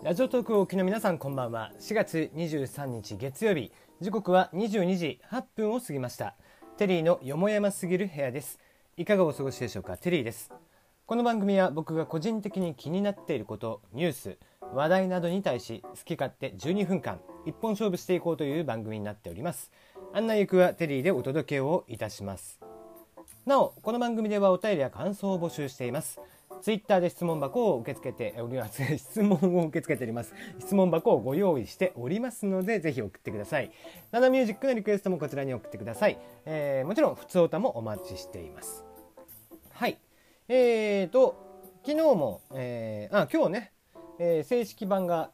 ラジオトークをお聞きの皆さんこんばんは。4月23日月曜日。時刻は22時8分を過ぎました。テリーのよもやますぎる部屋です。いかがお過ごしでしょうか？テリーです。この番組は僕が個人的に気になっていることニュース話題などに対し好き勝手12分間一本勝負していこうという番組になっております。案内役はテリーでお届けをいたします。なおこの番組ではお便りや感想を募集しています。ツイッターで質問箱を受け付けております。質問を受け付けております。質問箱をご用意しておりますので、ぜひ送ってください。ナナミュージックのリクエストもこちらに送ってください。えー、もちろん、普通歌もお待ちしています。はい。えーと、昨日も、えー、あ、今日ね、えー、正式版が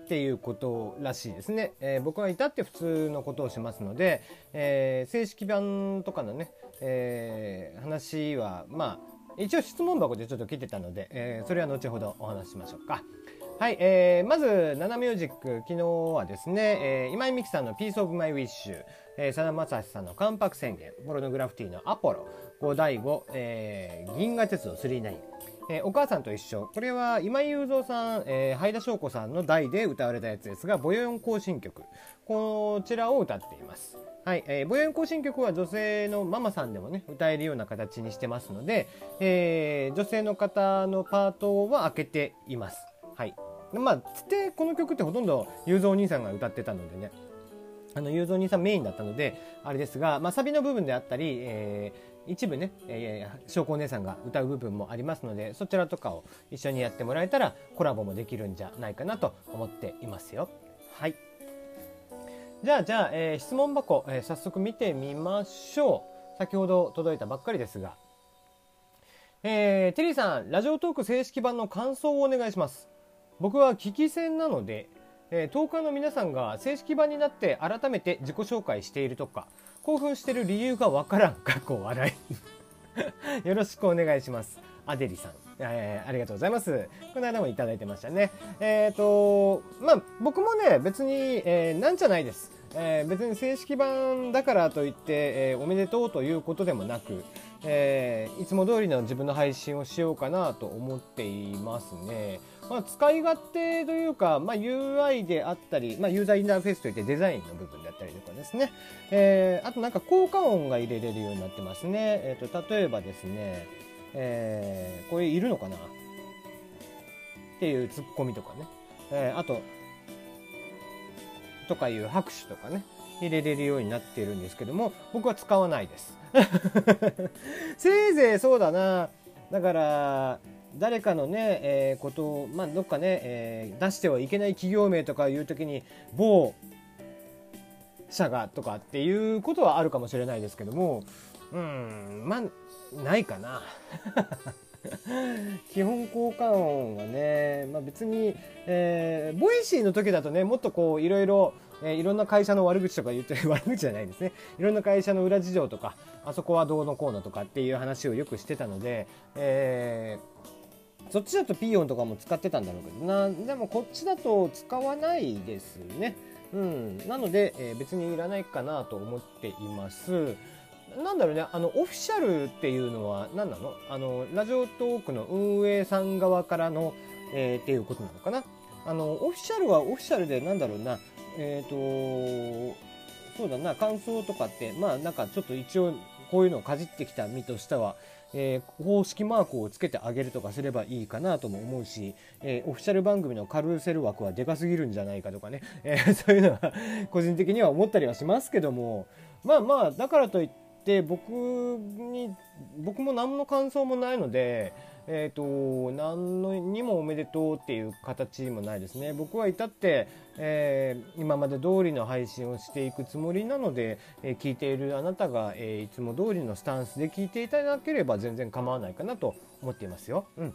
っていうことらしいですね、えー、僕は至って普通のことをしますので、えー、正式版とかのね、えー、話はまあ一応質問箱でちょっと来てたので、えー、それは後ほどお話ししましょうか。はい、えー、まず、ナナミュージック、昨日はですね、えー、今井美樹さんの Piece of My Wish、えー、さだまさしさんの関白宣言、ポロノグラフィティのアポロ、五第五、えー、銀河鉄道39、えー、お母さんと一緒。これは今井雄三さん、えー、ハイダ翔子さんの代で歌われたやつですが、ボヨヨン行進曲。こちらを歌っています。はい、えー、ボヨン行進曲は女性のママさんでもね、歌えるような形にしてますので、えー、女性の方のパートは開けています。はい。まあ、つってこの曲ってほとんど雄三お兄さんが歌ってたのでね、あの、雄三お兄さんメインだったので、あれですが、まあ、サビの部分であったり、えー、一部ね、えー、翔子お姉さんが歌う部分もありますのでそちらとかを一緒にやってもらえたらコラボもできるんじゃないかなと思っていますよはいじゃあじゃあ、えー、質問箱、えー、早速見てみましょう。先ほど届いたばっかりですが。えー、テリーさんラジオトーク正式版の感想をお願いします。僕は聞き戦なのでえー、10日の皆さんが正式版になって改めて自己紹介しているとか興奮してる理由がわからん。過去笑い。よろしくお願いします。アデリさん、えー、ありがとうございます。この間もいただいてましたね。えっ、ー、とまあ僕もね別に、えー、なんじゃないです。えー、別に正式版だからといって、えー、おめでとうということでもなく、えー、いつも通りの自分の配信をしようかなと思っていますね。まあ、使い勝手というか、まあ、UI であったり、まあ、ユーザーインターフェースといってデザインの部分であったりとかですね。えー、あとなんか効果音が入れれるようになってますね。えっ、ー、と、例えばですね、えー、これいるのかな？っていうツッコミとかね。えー、あと、とかいう拍手とかね、入れれるようになってるんですけども、僕は使わないです。せいぜいそうだな。だから、誰かのね、えー、ことを、まあ、どっかね、えー、出してはいけない企業名とかいう時に、某社がとかっていうことはあるかもしれないですけども、うん、まあ、ないかな。基本効果音はね、まあ、別に、えー、ボイシーの時だとね、もっとこう、いろいろ、えー、いろんな会社の悪口とか言って、悪口じゃないですね。いろんな会社の裏事情とか、あそこはどうのこうのとかっていう話をよくしてたので、えー、そっちだとピー音とかも使ってたんだろうけどな、でもこっちだと使わないですね。うん。なので、えー、別にいらないかなと思っています。なんだろうね、あの、オフィシャルっていうのは何なの？あの、ラジオトークの運営さん側からの、えー、っていうことなのかな？あの、オフィシャルはオフィシャルでなんだろうな、えっ、ー、と、そうだな、感想とかって、まあなんかちょっと一応こういうのをかじってきた身としては、えー、公式マークをつけてあげるとかすればいいかなとも思うし、えー、オフィシャル番組のカルーセル枠はでかすぎるんじゃないかとかね、えー、そういうのは個人的には思ったりはしますけども、まあまあ、だからといって、で僕に僕も何の感想もないので、えーと、何のにもおめでとうっていう形もないですね。僕は至って、えー、今まで通りの配信をしていくつもりなので、えー、聞いているあなたが、えー、いつも通りのスタンスで聞いていただければ全然構わないかなと思っていますよ、うん、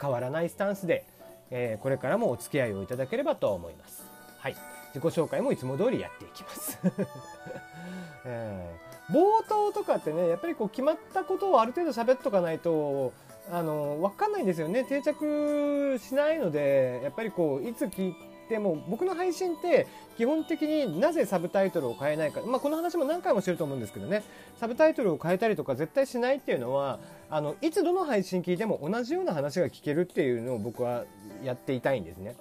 変わらないスタンスで、えこれからもお付き合いをいただければと思います。はい。自己紹介もいつも通りやっていきます。えー。冒頭とかってねやっぱりこう決まったことをある程度喋っとかないとあの分かんないんですよね。定着しないのでやっぱりこういつ聞いても僕の配信って基本的になぜサブタイトルを変えないか、まあ、この話も何回もしてると思うんですけどね。サブタイトルを変えたりとか絶対しないっていうのはあのいつどの配信聞いても同じような話が聞けるっていうのを僕はやっていたいんですね。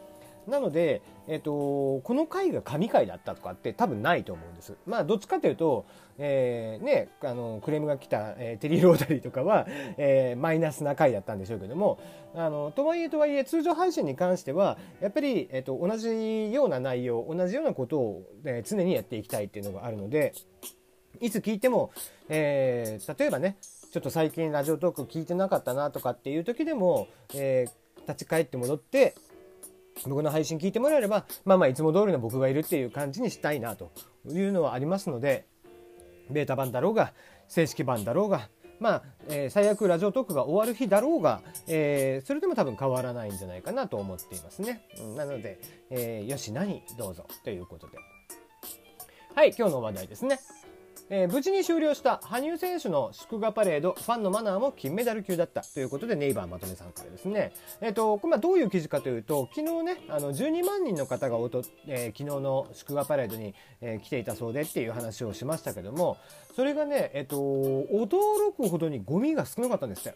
なので、えっと、この回が神回だったとかって多分ないと思うんです。まあ、どっちかというと、えー、ね、あの、クレームが来た、えー、テリー・ローダリーとかは、えー、マイナスな回だったんでしょうけども、あの、とはいえとはいえ、通常配信に関しては、やっぱり、えっと、同じような内容、同じようなことを、えー、常にやっていきたいっていうのがあるので、いつ聞いても、えー、例えばね、ちょっと最近ラジオトーク聞いてなかったなとかっていう時でも、えー、立ち返って戻って、僕の配信聞いてもらえれば、まあまあいつも通りの僕がいるっていう感じにしたいなというのはありますので、ベータ版だろうが、正式版だろうが、まあ、え、最悪ラジオトークが終わる日だろうが、え、それでも多分変わらないんじゃないかなと思っていますね。うん、なので、えー、よし何？どうぞということで。はい、今日の話題ですね。えー、無事に終了した羽生選手の祝賀パレード、ファンのマナーも金メダル級だったということで、ネイバーまとめさんからですね。えっ、ー、と、これどういう記事かというと、昨日ね、あの、12万人の方がおと、えー、昨日の祝賀パレードに、え来ていたそうでっていう話をしましたけども、それがね、えっ、と、驚くほどにゴミが少なかったんですよ。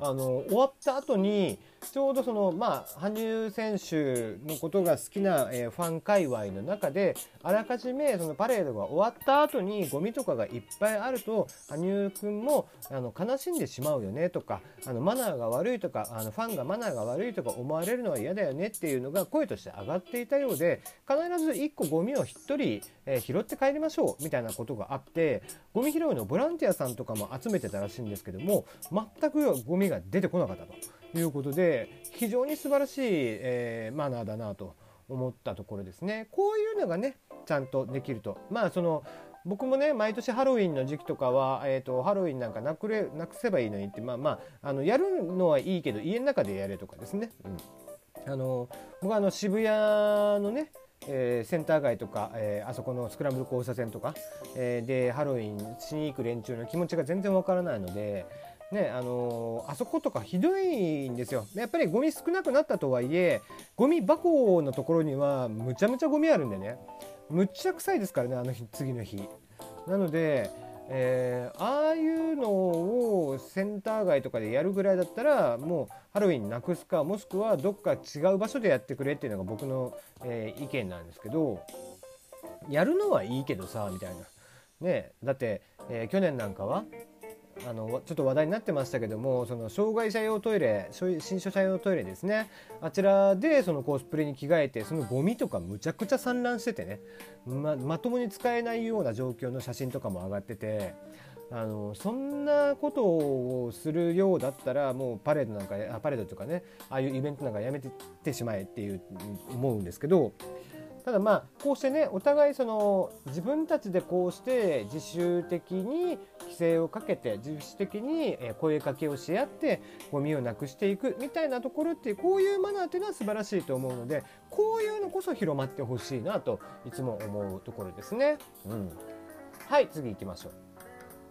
あの、終わった後に、ちょうどその、まあ、羽生選手のことが好きな、えー、ファン界隈の中で、あらかじめそのパレードが終わった後にゴミとかがいっぱいあると、羽生くんもあの悲しんでしまうよねとか、あのマナーが悪いとか、あのファンがマナーが悪いとか思われるのは嫌だよねっていうのが声として上がっていたようで、必ず1個ゴミを1人、えー、拾って帰りましょうみたいなことがあって、ゴミ拾いのボランティアさんとかも集めてたらしいんですけども、全くゴミが出てこなかったと。いうことで非常に素晴らしい、えー、マナーだなと思ったところですね。こういうのがねちゃんとできると。まあその僕もね毎年ハロウィンの時期とかは、えーと、ハロウィンなんかなくれなくせばいいのにってまあまああのやるのはいいけど家の中でやれとかですね、うん、あの僕はあの渋谷のねえー、センター街とか、えー、あそこのスクランブル交差点とか、えー、でハロウィンしに行く連中の気持ちが全然わからないので、ね、あのー、あそことかひどいんですよ。やっぱりゴミ少なくなったとはいえ、ゴミ箱のところにはむちゃむちゃゴミあるんでね、むっちゃ臭いですからね、あの日、次の日。なので、えー、ああいうのをセンター街とかでやるぐらいだったらもうハロウィンなくすかもしくはどっか違う場所でやってくれっていうのが僕の、えー、意見なんですけどやるのはいいけどさみたいな。ね、だって、えー、去年なんかはあのちょっと話題になってましたけどもその障害者用トイレ新所者用トイレですね。あちらでそのコスプレに着替えてそのゴミとかむちゃくちゃ散乱しててね。ままともに使えないような状況の写真とかも上がってて。あのそんなことをするようだったらもうパレードなんかパレードとかねああいうイベントなんかやめててしまえっていう思うんですけどただまあこうしてねお互いその自分たちでこうして自主的に規制をかけて自主的に声かけをし合ってゴミをなくしていくみたいなところってこういうマナーっていうのは素晴らしいと思うのでこういうのこそ広まってほしいなといつも思うところですね。うん、はい次行きましょう。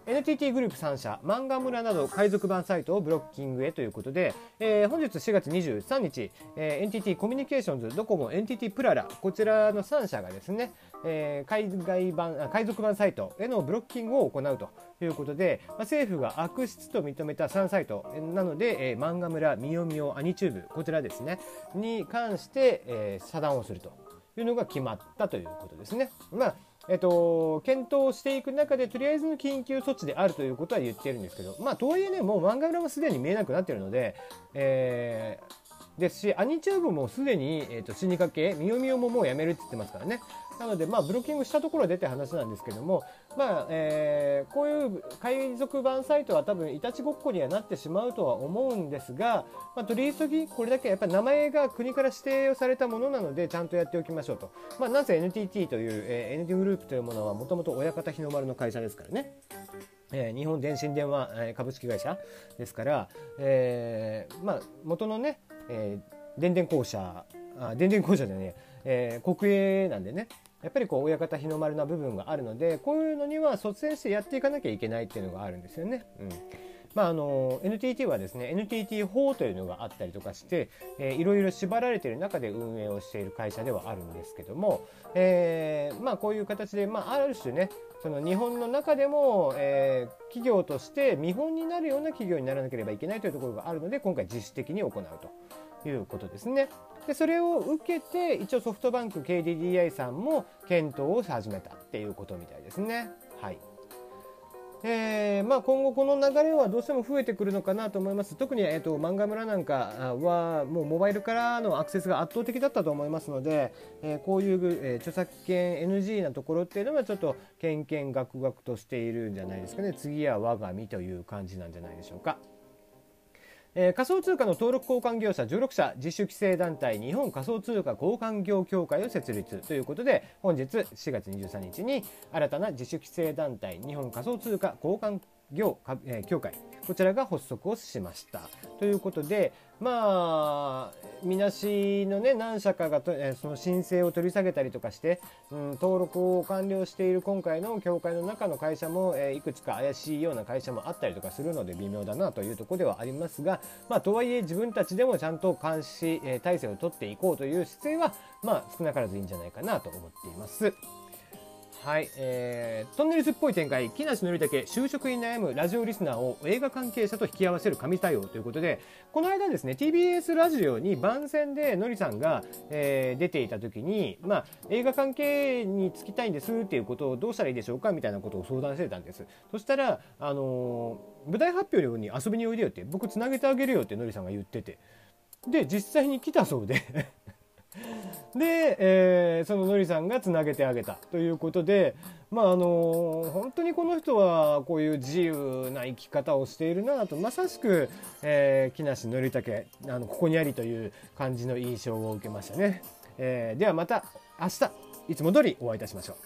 NTT グループ3社、漫画村など海賊版サイトをブロッキングへということで、えー、本日4月23日、えー、NTT コミュニケーションズ、ドコモ、NTT プララ、こちらの3社がですね、えー、海外版、海賊版サイトへのブロッキングを行うということで、まあ、政府が悪質と認めた3サイトなので、えー、漫画村、みよみよ、アニチューブ、こちらですね、に関して、えー、遮断をするというのが決まったということですね。まあえっと、検討していく中で、とりあえずの緊急措置であるということは言ってるんですけど、まあ、とはいえね、もう漫画裏もすでに見えなくなってるので、えー、ですし、アニチューブもすでに、えっ、ー、と、死にかけ、みよみよももうやめるって言ってますからね。なので、まあ、ブロッキングしたところでって話なんですけども、まあ、えー、こういう海賊版サイトは多分いたちごっこにはなってしまうとは思うんですが、まあ、取り急ぎこれだけやっぱり名前が国から指定をされたものなのでちゃんとやっておきましょうと。まあ、なぜ NTT という、えー、NT グループというものはもともと親方日の丸の会社ですからね。えー、日本電信電話、えー、株式会社ですから、えー、まあ、元のね、えー、電電公社あ電電公社でね、えー、国営なんでねやっぱりこう親方日の丸な部分があるのでこういうのには率先してやっていかなきゃいけないっていうのがあるんですよね。うんまあ、の NTT はですね NTT 法というのがあったりとかして、えー、いろいろ縛られている中で運営をしている会社ではあるんですけども、えーまあ、こういう形で、まあ、ある種ねその日本の中でも、えー、企業として見本になるような企業にならなければいけないというところがあるので今回自主的に行うと。いうことですね。でそれを受けて一応ソフトバンク KDDI さんも検討を始めたっていうことみたいですね。はいえーまあ、今後この流れはどうしても増えてくるのかなと思います特に、えーと、漫画村なんかはもうモバイルからのアクセスが圧倒的だったと思いますので、えー、こういう、えー、著作権 NG なところっていうのはちょっとけんけんがくがくとしているんじゃないですかね次は我が身という感じなんじゃないでしょうか。えー、仮想通貨の登録交換業者16社自主規制団体日本仮想通貨交換業協会を設立ということで本日4月23日に新たな自主規制団体日本仮想通貨交換業、協会こちらが発足をしました。ということでまあみなしのね何社かがと、え、その申請を取り下げたりとかして、うん、登録を完了している今回の協会の中の会社も、えー、いくつか怪しいような会社もあったりとかするので微妙だなというところではありますが、まあ、とはいえ自分たちでもちゃんと監視、えー、体制を取っていこうという姿勢は、まあ、少なからずいいんじゃないかなと思っています。はい、えー、トンネルズっぽい展開。木梨憲武就職に悩むラジオリスナーを映画関係者と引き合わせる神対応ということでこの間ですね TBS ラジオに番宣でのりさんが、えー、出ていた時に、まあ、映画関係に就きたいんですっていうことをどうしたらいいでしょうかみたいなことを相談してたんです。そしたら、あのー、舞台発表に遊びにおいでよって僕つなげてあげるよってのりさんが言ってて。で実際に来たそうで。で、えー、そののりさんがつなげてあげたということで、まああの本当にこの人はこういう自由な生き方をしているなとまさしく、えー、木梨憲武あのここにありという感じの印象を受けましたね。えー、ではまた明日いつも通りお会いいたしましょう。